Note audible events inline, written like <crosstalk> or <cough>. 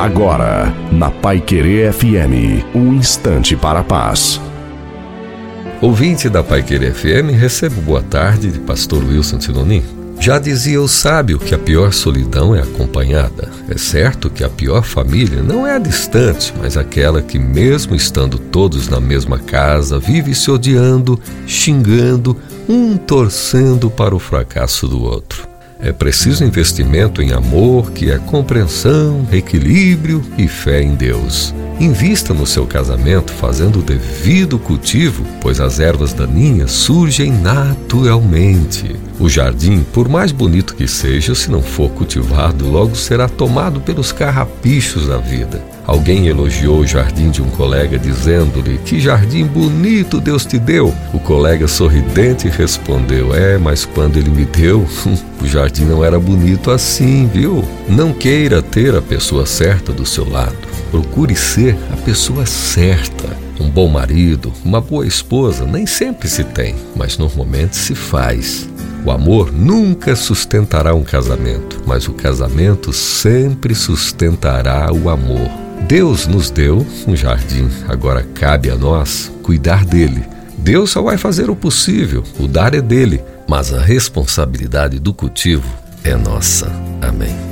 Agora, na Pai Querer FM, um instante para a paz. Ouvinte da Pai Querer FM, recebo boa tarde de Pastor Wilson Tinonim. Já dizia o sábio que a pior solidão é acompanhada. É certo que a pior família não é a distante, mas aquela que, mesmo estando todos na mesma casa, vive se odiando, xingando, um torcendo para o fracasso do outro. É preciso investimento em amor, que é compreensão, equilíbrio e fé em Deus. Invista no seu casamento fazendo o devido cultivo, pois as ervas daninhas surgem naturalmente. O jardim, por mais bonito que seja, se não for cultivado, logo será tomado pelos carrapichos da vida. Alguém elogiou o jardim de um colega dizendo-lhe: Que jardim bonito Deus te deu! O colega sorridente respondeu: É, mas quando ele me deu, <laughs> o jardim não era bonito assim, viu? Não queira ter a pessoa certa do seu lado. Procure ser a pessoa certa. Um bom marido, uma boa esposa nem sempre se tem, mas normalmente se faz. O amor nunca sustentará um casamento, mas o casamento sempre sustentará o amor. Deus nos deu um jardim, agora cabe a nós cuidar dele. Deus só vai fazer o possível, o dar é dele, mas a responsabilidade do cultivo é nossa. Amém.